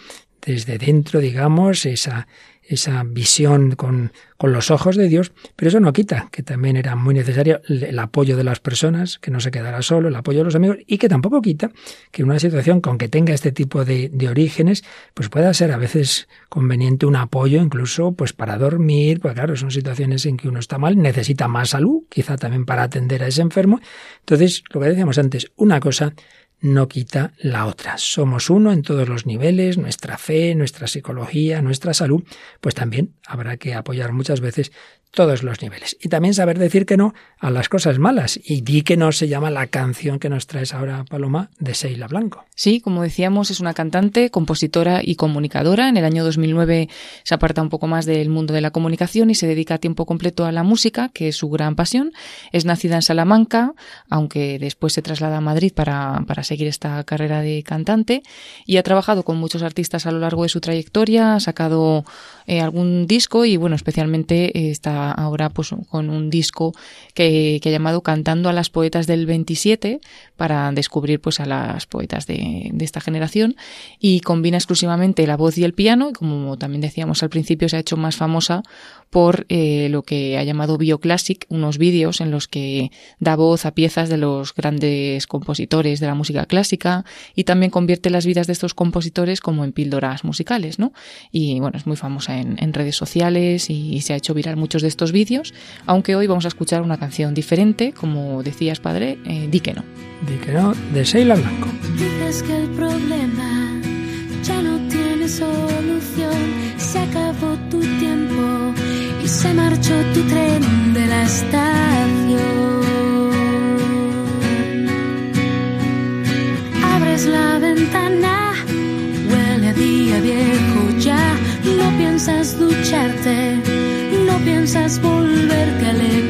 desde dentro, digamos, esa, esa visión con, con, los ojos de Dios, pero eso no quita que también era muy necesario el, apoyo de las personas, que no se quedara solo, el apoyo de los amigos, y que tampoco quita que una situación con que tenga este tipo de, de, orígenes, pues pueda ser a veces conveniente un apoyo incluso pues para dormir, pues claro, son situaciones en que uno está mal, necesita más salud, quizá también para atender a ese enfermo. Entonces, lo que decíamos antes, una cosa no quita la otra. Somos uno en todos los niveles, nuestra fe, nuestra psicología, nuestra salud, pues también habrá que apoyar muchas veces todos los niveles. Y también saber decir que no a las cosas malas. Y di que no se llama la canción que nos traes ahora, Paloma, de Seila Blanco. Sí, como decíamos, es una cantante, compositora y comunicadora. En el año 2009 se aparta un poco más del mundo de la comunicación y se dedica a tiempo completo a la música, que es su gran pasión. Es nacida en Salamanca, aunque después se traslada a Madrid para, para seguir esta carrera de cantante. Y ha trabajado con muchos artistas a lo largo de su trayectoria, ha sacado eh, algún disco y bueno, especialmente eh, está ahora pues con un disco que, ha llamado Cantando a las poetas del 27 para descubrir pues a las poetas de, de, esta generación. Y combina exclusivamente la voz y el piano y como también decíamos al principio se ha hecho más famosa por eh, lo que ha llamado Bioclassic, unos vídeos en los que da voz a piezas de los grandes compositores de la música clásica y también convierte las vidas de estos compositores como en píldoras musicales, ¿no? Y bueno, es muy famosa en, en redes sociales y, y, se ha hecho viral muchos de estos vídeos, aunque hoy vamos a escuchar una canción diferente, como decías, padre, eh, Di que no. Di que no, de Sheila Blanco. Dices que el problema ya no tiene solución, se acabó tu tiempo se marchó tu tren de la estación. Abres la ventana, huele a día viejo ya, no piensas ducharte, no piensas volverte a levantar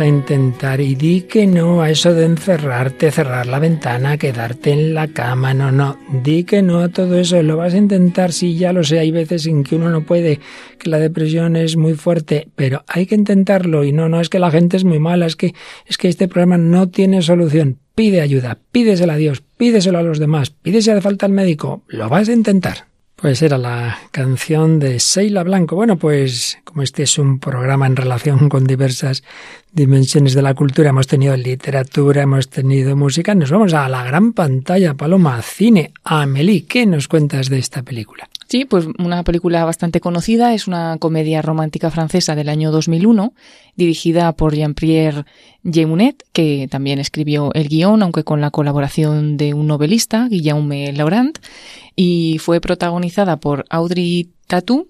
a intentar y di que no a eso de encerrarte, cerrar la ventana, quedarte en la cama, no, no, di que no a todo eso, lo vas a intentar, sí, ya lo sé, hay veces en que uno no puede, que la depresión es muy fuerte, pero hay que intentarlo y no, no es que la gente es muy mala, es que, es que este problema no tiene solución, pide ayuda, pídesela a Dios, pídeselo a los demás, pídese de falta al médico, lo vas a intentar. Pues era la canción de Seila Blanco. Bueno, pues como este es un programa en relación con diversas dimensiones de la cultura, hemos tenido literatura, hemos tenido música, nos vamos a la gran pantalla, Paloma, cine, Amelie. ¿Qué nos cuentas de esta película? Sí, pues una película bastante conocida, es una comedia romántica francesa del año 2001, dirigida por Jean-Pierre Jeunet, que también escribió el guion, aunque con la colaboración de un novelista, Guillaume Laurent, y fue protagonizada por Audrey Tatu,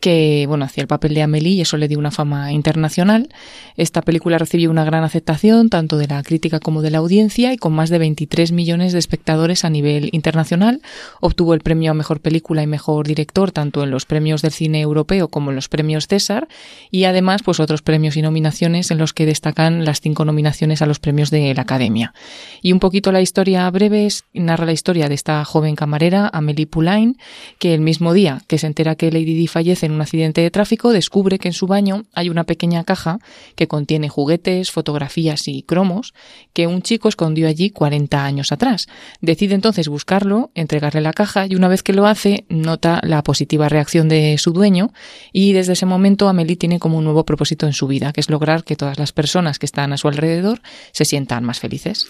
que bueno, hacía el papel de Amelie y eso le dio una fama internacional. Esta película recibió una gran aceptación tanto de la crítica como de la audiencia y con más de 23 millones de espectadores a nivel internacional. Obtuvo el premio a mejor película y mejor director tanto en los premios del cine europeo como en los premios César y además pues otros premios y nominaciones en los que destacan las cinco nominaciones a los premios de la Academia. Y un poquito la historia breve narra la historia de esta joven camarera, Amélie Poulain, que el mismo día que se entera que Lady Di fallece en un accidente de tráfico, descubre que en su baño hay una pequeña caja que contiene juguetes, fotografías y cromos que un chico escondió allí 40 años atrás. Decide entonces buscarlo, entregarle la caja y una vez que lo hace, nota la positiva reacción de su dueño y desde ese momento Amelie tiene como un nuevo propósito en su vida, que es lograr que todas las personas que están a su alrededor se sientan más felices.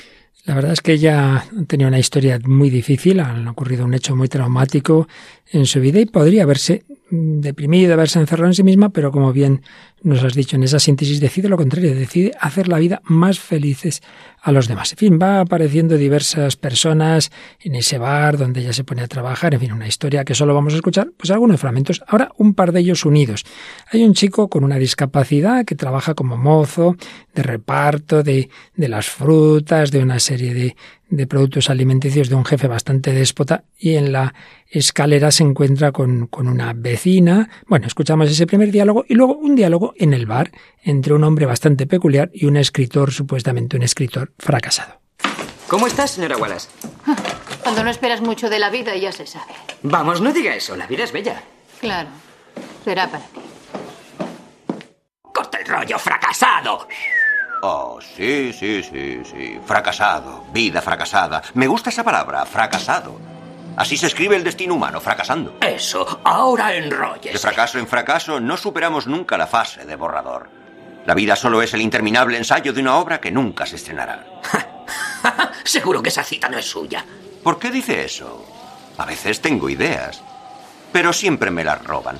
La verdad es que ella tenía una historia muy difícil, ha ocurrido un hecho muy traumático en su vida y podría haberse deprimido, haberse encerrado en sí misma, pero como bien nos has dicho en esa síntesis, decide lo contrario, decide hacer la vida más felices a los demás. En fin, va apareciendo diversas personas en ese bar donde ella se pone a trabajar, en fin, una historia que solo vamos a escuchar, pues algunos fragmentos. Ahora un par de ellos unidos. Hay un chico con una discapacidad que trabaja como mozo de reparto de, de las frutas, de una serie de, de productos alimenticios de un jefe bastante déspota y en la escalera se encuentra con, con, una vecina. Bueno, escuchamos ese primer diálogo y luego un diálogo en el bar entre un hombre bastante peculiar y un escritor, supuestamente un escritor fracasado. ¿Cómo estás, señora Wallace? Cuando no esperas mucho de la vida ya se sabe. Vamos, no diga eso, la vida es bella. Claro, será para ti. ¡Corta el rollo, fracasado! Oh, sí, sí, sí, sí. Fracasado. Vida fracasada. Me gusta esa palabra, fracasado. Así se escribe el destino humano, fracasando. Eso, ahora enrolles. De fracaso en fracaso no superamos nunca la fase de borrador. La vida solo es el interminable ensayo de una obra que nunca se estrenará. Seguro que esa cita no es suya. ¿Por qué dice eso? A veces tengo ideas, pero siempre me las roban.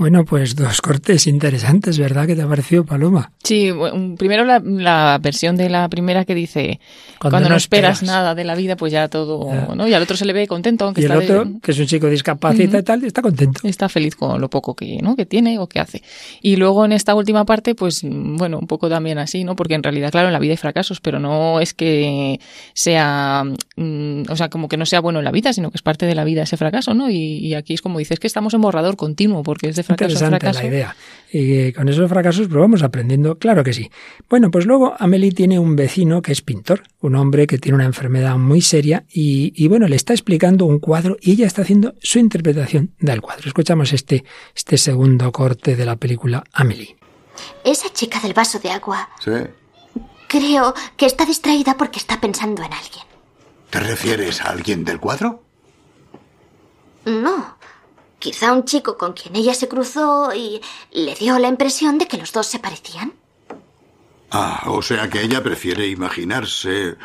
Bueno, pues dos cortes interesantes, ¿verdad? ¿Qué te ha parecido, Paloma? Sí, primero la, la versión de la primera que dice cuando, no, esperas, nada de la vida, pues ya todo, ¿no? Y al otro se le ve contento. Aunque y el otro, que es un chico discapacitado y tal, está contento. Está feliz con lo poco que, ¿no? que tiene o que hace. Y luego en esta última parte, pues bueno, un poco también así, ¿no? Porque en realidad, claro, en la vida hay fracasos, pero no es que sea, mm, o sea, como que no sea bueno en la vida, sino que es parte de la vida ese fracaso, ¿no? Y, y aquí es como dices que estamos en borrador continuo, porque es de fracaso Interesante fracaso. la idea. Y con esos fracasos, pero vamos aprendiendo, claro que sí. Bueno, pues luego Amelie tiene un vecino que es pintor, un hombre que tiene una enfermedad muy seria y, y, bueno, le está explicando un cuadro y ella está haciendo su interpretación del cuadro. Escuchamos este, este segundo corte de la película Amelie. Esa chica del vaso de agua. Sí. Creo que está distraída porque está pensando en alguien. ¿Te refieres a alguien del cuadro? No. Quizá un chico con quien ella se cruzó y le dio la impresión de que los dos se parecían. Ah, o sea que ella prefiere imaginarse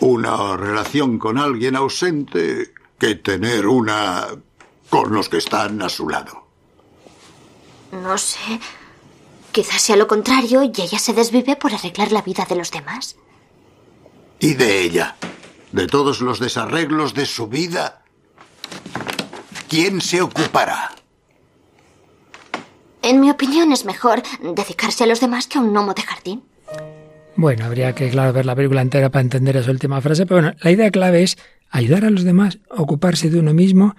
una relación con alguien ausente que tener una con los que están a su lado. No sé. Quizás sea lo contrario y ella se desvive por arreglar la vida de los demás. ¿Y de ella? ¿De todos los desarreglos de su vida? ¿Quién se ocupará? En mi opinión es mejor dedicarse a los demás que a un gnomo de jardín. Bueno, habría que, claro, ver la película entera para entender esa última frase, pero bueno, la idea clave es ayudar a los demás, ocuparse de uno mismo.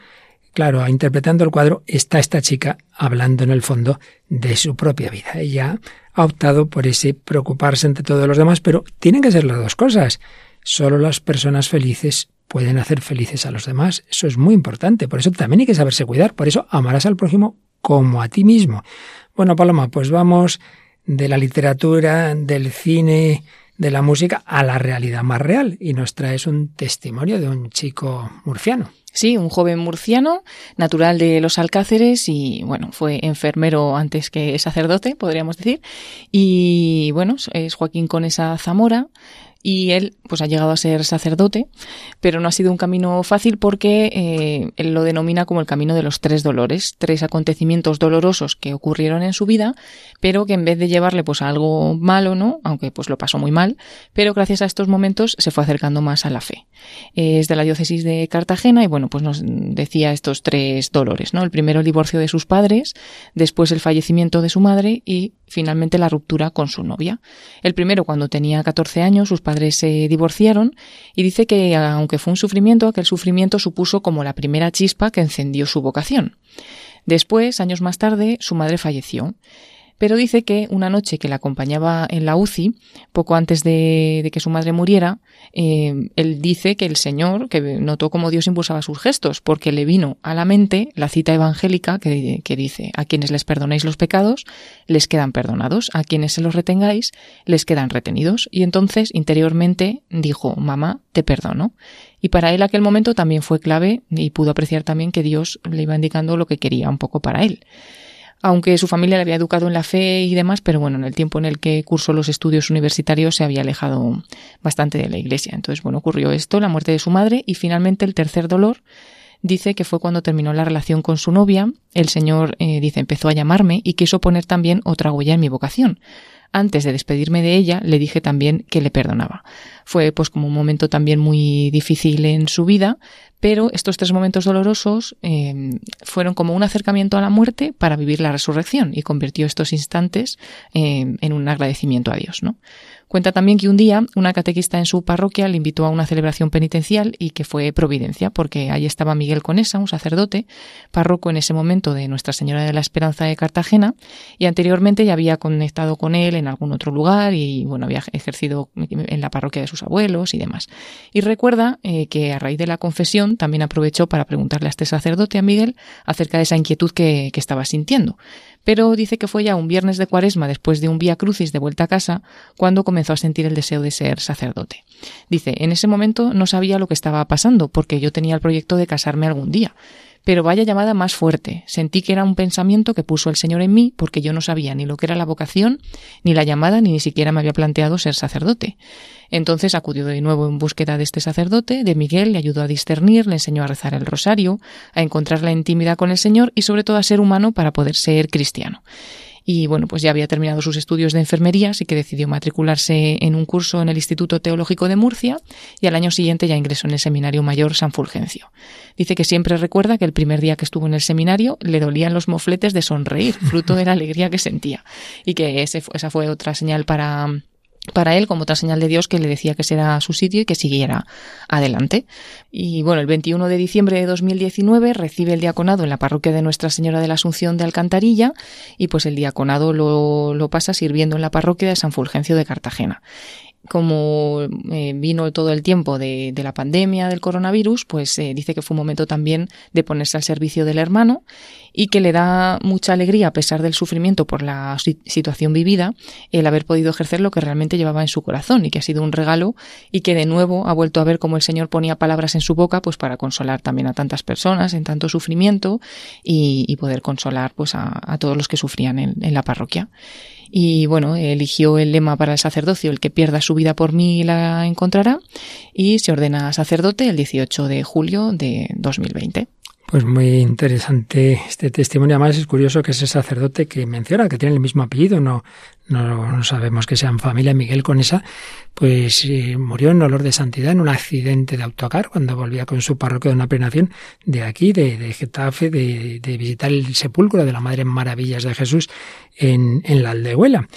Claro, interpretando el cuadro está esta chica hablando en el fondo de su propia vida. Ella ha optado por ese preocuparse ante todos los demás, pero tienen que ser las dos cosas. Solo las personas felices pueden hacer felices a los demás. Eso es muy importante. Por eso también hay que saberse cuidar. Por eso amarás al prójimo como a ti mismo. Bueno, Paloma, pues vamos de la literatura, del cine, de la música a la realidad más real y nos traes un testimonio de un chico murciano. Sí, un joven murciano, natural de los Alcáceres y, bueno, fue enfermero antes que sacerdote, podríamos decir. Y, bueno, es Joaquín Conesa Zamora, y él pues ha llegado a ser sacerdote, pero no ha sido un camino fácil porque eh, él lo denomina como el camino de los tres dolores, tres acontecimientos dolorosos que ocurrieron en su vida, pero que en vez de llevarle pues a algo malo, ¿no? Aunque pues lo pasó muy mal, pero gracias a estos momentos se fue acercando más a la fe. Es de la diócesis de Cartagena y bueno, pues nos decía estos tres dolores, ¿no? El primero el divorcio de sus padres, después el fallecimiento de su madre y finalmente la ruptura con su novia. El primero cuando tenía 14 años, sus padres se divorciaron y dice que aunque fue un sufrimiento, aquel sufrimiento supuso como la primera chispa que encendió su vocación. Después, años más tarde, su madre falleció pero dice que una noche que la acompañaba en la UCI, poco antes de, que su madre muriera, eh, él dice que el Señor, que notó cómo Dios impulsaba sus gestos, porque le vino a la mente la cita evangélica que, que dice, a quienes les perdonéis los pecados, les quedan perdonados, a quienes se los retengáis, les quedan retenidos. Y entonces, interiormente, dijo, mamá, te perdono. Y para él aquel momento también fue clave y pudo apreciar también que Dios le iba indicando lo que quería un poco para él aunque su familia le había educado en la fe y demás, pero bueno, en el tiempo en el que cursó los estudios universitarios se había alejado bastante de la iglesia. Entonces, bueno, ocurrió esto, la muerte de su madre y finalmente el tercer dolor dice que fue cuando terminó la relación con su novia, el Señor, eh, dice, empezó a llamarme y quiso poner también otra huella en mi vocación. Antes de despedirme de ella, le dije también que le perdonaba. Fue pues como un momento también muy difícil en su vida, pero estos tres momentos dolorosos eh, fueron como un acercamiento a la muerte para vivir la resurrección y convirtió estos instantes eh, en un agradecimiento a Dios, ¿no? Cuenta también que un día una catequista en su parroquia le invitó a una celebración penitencial y que fue providencia, porque allí estaba Miguel Conesa, un sacerdote, párroco en ese momento de Nuestra Señora de la Esperanza de Cartagena, y anteriormente ya había conectado con él en algún otro lugar y bueno, había ejercido en la parroquia de sus abuelos y demás. Y recuerda eh, que a raíz de la confesión también aprovechó para preguntarle a este sacerdote, a Miguel, acerca de esa inquietud que, que estaba sintiendo pero dice que fue ya un viernes de cuaresma después de un vía crucis de vuelta a casa cuando comenzó a sentir el deseo de ser sacerdote. Dice, en ese momento no sabía lo que estaba pasando porque yo tenía el proyecto de casarme algún día, pero vaya llamada más fuerte. Sentí que era un pensamiento que puso el Señor en mí porque yo no sabía ni lo que era la vocación, ni la llamada, ni ni siquiera me había planteado ser sacerdote. Entonces acudió de nuevo en búsqueda de este sacerdote, de Miguel, le ayudó a discernir, le enseñó a rezar el rosario, a encontrar la intimidad con el Señor y sobre todo a ser humano para poder ser cristiano y bueno, pues ya había terminado sus estudios de enfermería, así que decidió matricularse en un curso en el Instituto Teológico de Murcia y al año siguiente ya ingresó en el Seminario Mayor San Fulgencio. Dice que siempre recuerda que el primer día que estuvo en el seminario le dolían los mofletes de sonreír, fruto de la alegría que sentía y que esa fue otra señal para para él como otra señal de Dios que le decía que será su sitio y que siguiera adelante. Y bueno, el 21 de diciembre de 2019 recibe el diaconado en la parroquia de Nuestra Señora de la Asunción de Alcantarilla y pues el diaconado lo, lo pasa sirviendo en la parroquia de San Fulgencio de Cartagena como eh, vino todo el tiempo de, la pandemia del coronavirus, pues eh, dice que fue un momento también de ponerse al servicio del hermano y que le da mucha alegría, a pesar del sufrimiento por la situación vivida, el haber podido ejercer lo que realmente llevaba en su corazón y que ha sido un regalo y que de nuevo ha vuelto a ver cómo el Señor ponía palabras en su boca pues para consolar también a tantas personas en tanto sufrimiento y, poder consolar pues a, todos los que sufrían en la parroquia y bueno, eligió el lema para el sacerdocio, el que pierda su vida por mí la encontrará, y se ordena sacerdote el 18 de julio de 2020. Pues muy interesante este testimonio. Además es curioso que ese sacerdote que menciona, que tiene el mismo apellido, no, no, sabemos que sean familia, Miguel Conesa, pues eh, murió en olor de santidad en un accidente de autocar cuando volvía con su parroquia de una peregrinación de aquí, de, de Getafe, de, de, visitar el sepulcro de la Madre Maravillas de Jesús en, en la aldehuela.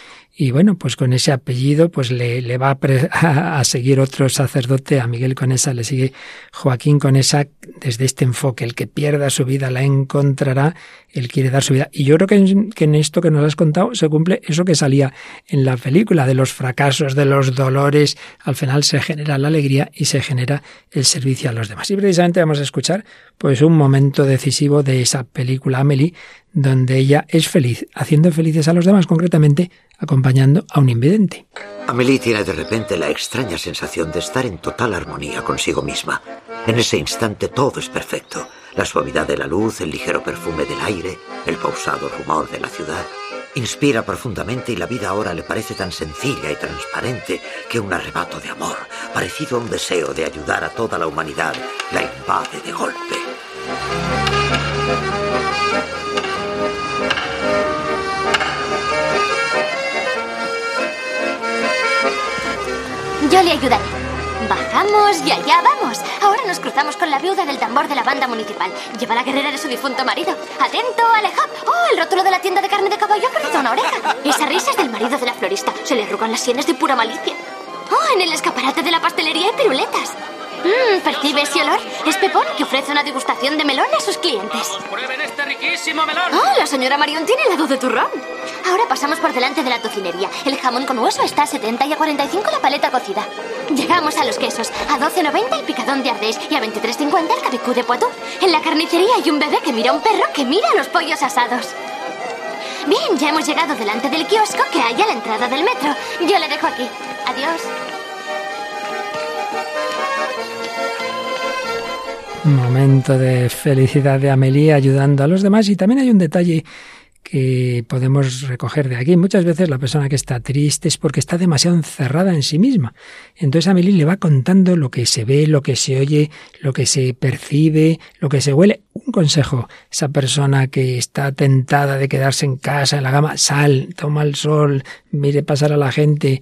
Y bueno, pues con ese apellido, pues le, le va a, a, seguir otro sacerdote, a Miguel Conesa, le sigue Joaquín Conesa desde este enfoque, el que pierda su vida la encontrará Él quiere dar su vida. Y yo creo que en, que en esto que nos has contado se cumple eso que salía en la película, de los fracasos, de los dolores. Al final se genera la alegría y se genera el servicio a los demás. Y precisamente vamos a escuchar pues un momento decisivo de esa película Amelie, donde ella es feliz, haciendo felices a los demás, concretamente acompañando a un invidente. Amelie tiene de repente la extraña sensación de estar en total armonía consigo misma. En ese instante todo es perfecto. La suavidad de la luz, el ligero perfume del aire, el pausado rumor de la ciudad. Inspira profundamente y la vida ahora le parece tan sencilla y transparente que un arrebato de amor, parecido a un deseo de ayudar a toda la humanidad, la invade de golpe. Yo le ayudaré. Bajamos y allá vamos. Ahora nos cruzamos con la viuda del tambor de la banda municipal. Lleva la guerrera de su difunto marido. Atento, Alejab. Oh, el rótulo de la tienda de carne de caballo ha perdido una oreja. Esa risa es del marido de la florista. Se le arrugan las sienes de pura malicia. Oh, en el escaparate de la pastelería hay piruletas. Mmm, ¿percibe ese olor? Es Pepón que ofrece una degustación de melón a sus clientes. ¡Prueben este riquísimo melón! Oh, la señora Marion tiene helado de turrón. Ahora pasamos por delante de la tocinería. El jamón con hueso está a 70 y a 45 la paleta cocida. Llegamos a los quesos. A 12.90 el picadón de ardés y a 23.50 el caricú de Poitou. En la carnicería hay un bebé que mira a un perro que mira a los pollos asados. Bien, ya hemos llegado delante del kiosco que hay a la entrada del metro. Yo le dejo aquí. Adiós. Un momento de felicidad de Amelie ayudando a los demás y también hay un detalle que podemos recoger de aquí. Muchas veces la persona que está triste es porque está demasiado encerrada en sí misma. Entonces Amelie le va contando lo que se ve, lo que se oye, lo que se percibe, lo que se huele. Un consejo, esa persona que está tentada de quedarse en casa, en la cama, sal, toma el sol, mire pasar a la gente.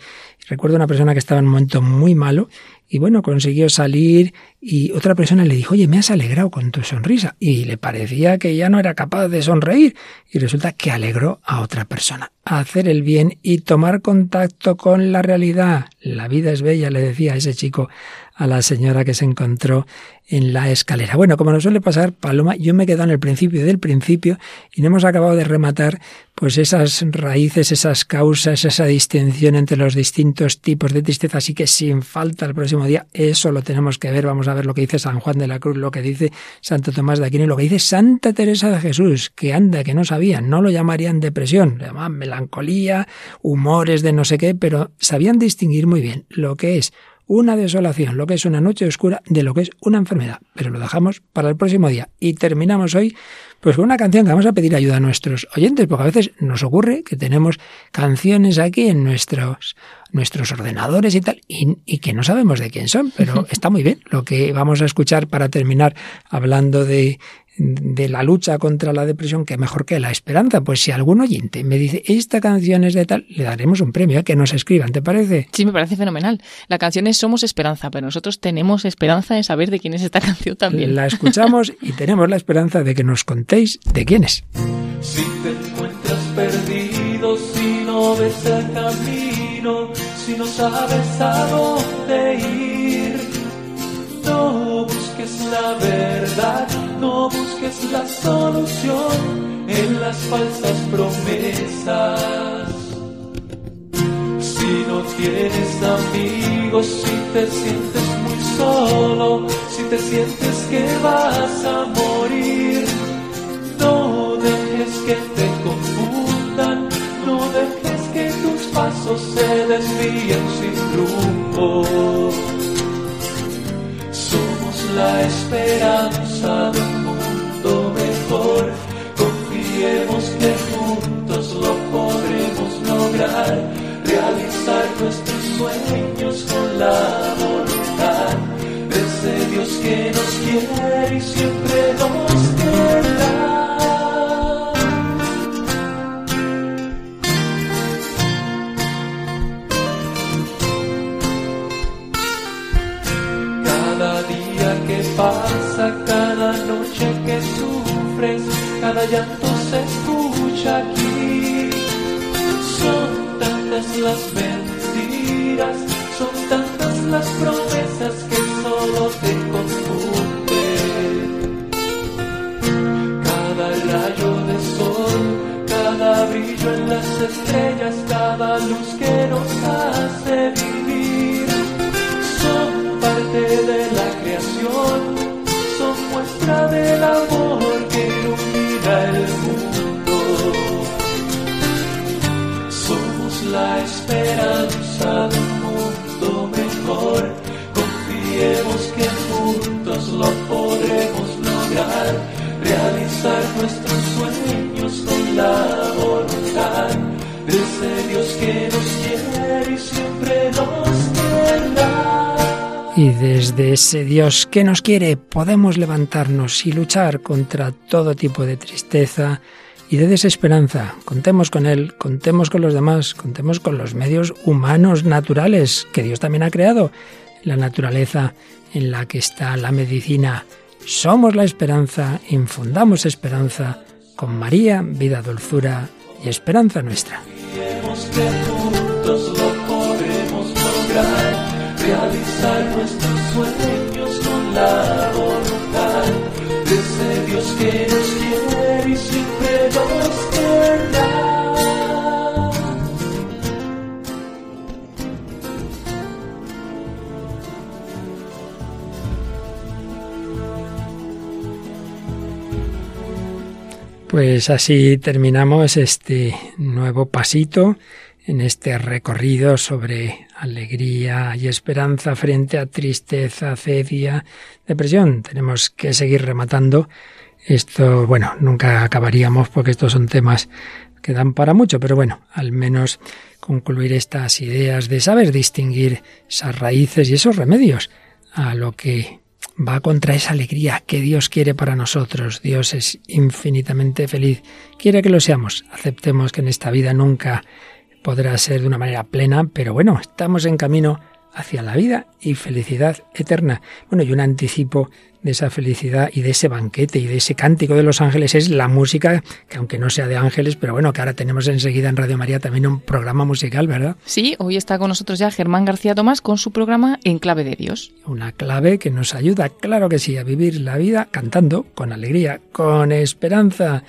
Recuerdo una persona que estaba en un momento muy malo y bueno, consiguió salir y otra persona le dijo, oye, me has alegrado con tu sonrisa. Y le parecía que ya no era capaz de sonreír. Y resulta que alegró a otra persona. Hacer el bien y tomar contacto con la realidad. La vida es bella, le decía ese chico a la señora que se encontró en la escalera. Bueno, como nos suele pasar, Paloma, yo me he quedado en el principio del principio y no hemos acabado de rematar pues esas raíces, esas causas, esa distinción entre los distintos tipos de tristeza. Así que sin falta el próximo día eso lo tenemos que ver. Vamos a ver lo que dice San Juan de la Cruz, lo que dice Santo Tomás de Aquino y lo que dice Santa Teresa de Jesús, que anda, que no sabían, no lo llamarían depresión, le llamaban melancolía, humores de no sé qué, pero sabían distinguir muy bien lo que es una desolación, lo que es una noche oscura, de lo que es una enfermedad. Pero lo dejamos para el próximo día. Y terminamos hoy pues con una canción que vamos a pedir ayuda a nuestros oyentes, porque a veces nos ocurre que tenemos canciones aquí en nuestros, nuestros ordenadores y tal, y, y que no sabemos de quién son, pero está muy bien lo que vamos a escuchar para terminar hablando de, de la lucha contra la depresión, que mejor que la esperanza. Pues si algún oyente me dice, esta canción es de tal, le daremos un premio, ¿eh? que nos escriban, ¿te parece? Sí, me parece fenomenal. La canción es Somos Esperanza, pero nosotros tenemos esperanza en saber de quién es esta canción también. La escuchamos y tenemos la esperanza de que nos contéis de quién es. Si te encuentras perdido, si no ves el camino, si no sabes a dónde ir, no busques la verdad, no busques la solución en las falsas promesas. Si no tienes amigos, si te sientes muy solo, si te sientes que vas a morir, pasos se desvíen sin rumbo. Somos la esperanza de un mundo mejor, confiemos que juntos lo podremos lograr, realizar nuestros sueños con la voluntad de ese Dios que nos quiere y siempre nos querrá. Llanto se escucha aquí. Son tantas las mentiras, son tantas las promesas que solo te confunden. Cada rayo de cada brillo en las estrellas, cada luz que nos hace vivir. Y desde ese Dios que nos quiere podemos levantarnos y luchar contra todo tipo de tristeza y de desesperanza. Contemos con Él, contemos con los demás, contemos con los medios humanos naturales que Dios también ha creado. La naturaleza en la que está la medicina somos la esperanza, infundamos esperanza con María, vida, dulzura y esperanza nuestra. Realizar nuestros sueños con la voluntad de ese Dios que nos quiere y siempre nos querrá. Pues así terminamos este nuevo pasito en este recorrido sobre alegría y esperanza frente a tristeza, cedia, depresión. Tenemos que seguir rematando esto. Bueno, nunca acabaríamos porque estos son temas que dan para mucho, pero bueno, al menos concluir estas ideas de saber distinguir esas raíces y esos remedios a lo que va contra esa alegría que Dios quiere para nosotros. Dios es infinitamente feliz. Quiere que lo seamos. Aceptemos que en esta vida nunca podrá ser de una manera plena, pero bueno, estamos en camino hacia la vida y felicidad eterna. Bueno, y un anticipo de esa felicidad y de ese banquete y de ese cántico de los ángeles es la música, que aunque no sea de ángeles, pero bueno, que ahora tenemos enseguida en Radio María también un programa musical, ¿verdad? Sí, hoy está con nosotros ya Germán García Tomás con su programa En Clave de Dios. Una clave que nos ayuda, claro que sí, a vivir la vida cantando con alegría, con esperanza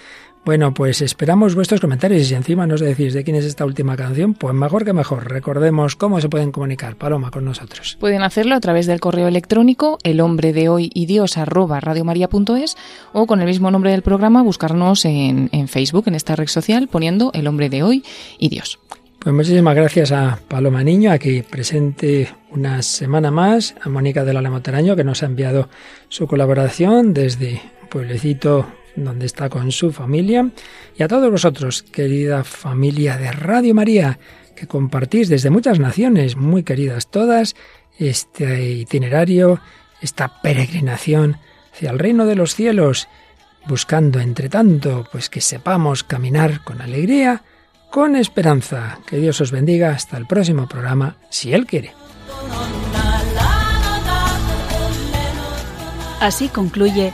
bueno, pues esperamos vuestros comentarios y si encima nos decís de quién es esta última canción, pues mejor que mejor. Recordemos cómo se pueden comunicar, Paloma, con nosotros. Pueden hacerlo a través del correo electrónico el hombre de hoy y Dios arroba radiomaria.es o con el mismo nombre del programa buscarnos en, en Facebook, en esta red social, poniendo el hombre de hoy y Dios. Pues muchísimas gracias a Paloma Niño, aquí presente una semana más, a Mónica de la Lemoteraño, que nos ha enviado su colaboración desde Pueblecito donde está con su familia, y a todos vosotros, querida familia de Radio María, que compartís desde muchas naciones, muy queridas todas, este itinerario, esta peregrinación hacia el reino de los cielos, buscando entre tanto, pues que sepamos caminar con alegría, con esperanza. Que Dios os bendiga hasta el próximo programa, si Él quiere. Así concluye